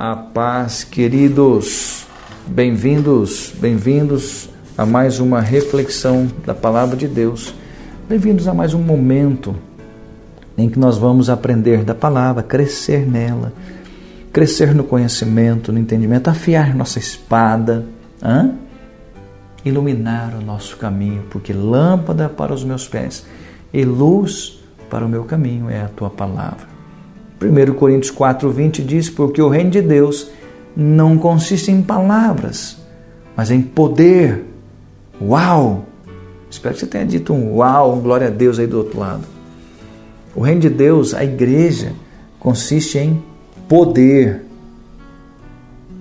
A paz, queridos. Bem-vindos, bem-vindos a mais uma reflexão da palavra de Deus. Bem-vindos a mais um momento em que nós vamos aprender da palavra, crescer nela, crescer no conhecimento, no entendimento, afiar nossa espada, iluminar o nosso caminho, porque lâmpada para os meus pés e luz para o meu caminho é a tua palavra. 1 Coríntios 4,20 diz: Porque o reino de Deus não consiste em palavras, mas em poder. Uau! Espero que você tenha dito um uau, glória a Deus aí do outro lado. O reino de Deus, a igreja, consiste em poder.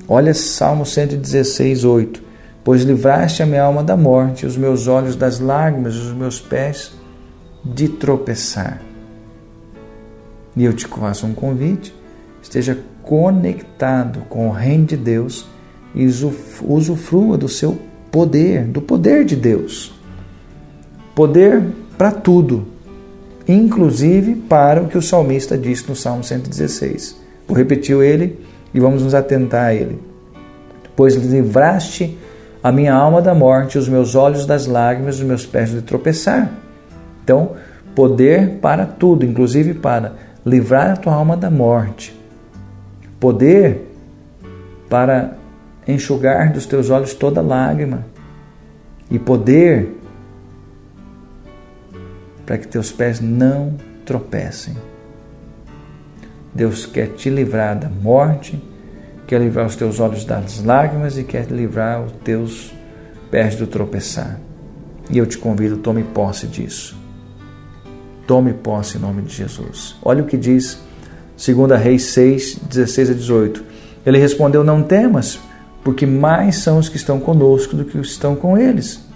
Olha Salmo 116, 8. Pois livraste a minha alma da morte, os meus olhos das lágrimas, os meus pés de tropeçar. E eu te faço um convite: esteja conectado com o Reino de Deus e usufrua do seu poder, do poder de Deus. Poder para tudo, inclusive para o que o salmista disse no Salmo 116. Vou repetir ele e vamos nos atentar a ele. Pois livraste a minha alma da morte, os meus olhos das lágrimas, os meus pés de tropeçar. Então, poder para tudo, inclusive para livrar a tua alma da morte, poder para enxugar dos teus olhos toda lágrima e poder para que teus pés não tropecem. Deus quer te livrar da morte, quer livrar os teus olhos das lágrimas e quer livrar os teus pés do tropeçar. E eu te convido, tome posse disso. Tome posse em nome de Jesus. Olha o que diz 2 Reis 6, 16 a 18. Ele respondeu: Não temas, porque mais são os que estão conosco do que os que estão com eles.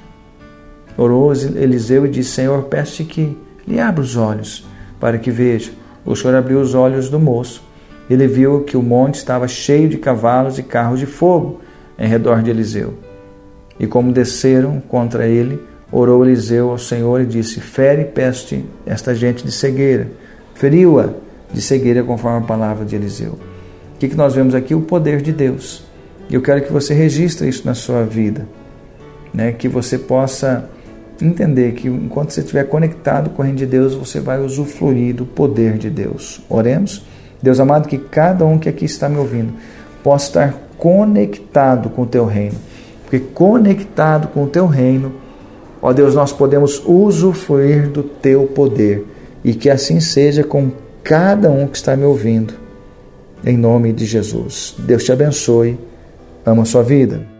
Orou Eliseu e disse: Senhor, peço-te que lhe abra os olhos, para que veja. O Senhor abriu os olhos do moço. Ele viu que o monte estava cheio de cavalos e carros de fogo em redor de Eliseu. E como desceram contra ele, Orou Eliseu ao Senhor e disse: Fere peste esta gente de cegueira. Feriu-a de cegueira conforme a palavra de Eliseu. O que, que nós vemos aqui? O poder de Deus. E eu quero que você registre isso na sua vida. Né? Que você possa entender que enquanto você estiver conectado com o reino de Deus, você vai usufruir do poder de Deus. Oremos. Deus amado, que cada um que aqui está me ouvindo possa estar conectado com o teu reino. Porque conectado com o teu reino, Ó Deus, nós podemos usufruir do teu poder e que assim seja com cada um que está me ouvindo. Em nome de Jesus. Deus te abençoe. Amo a sua vida.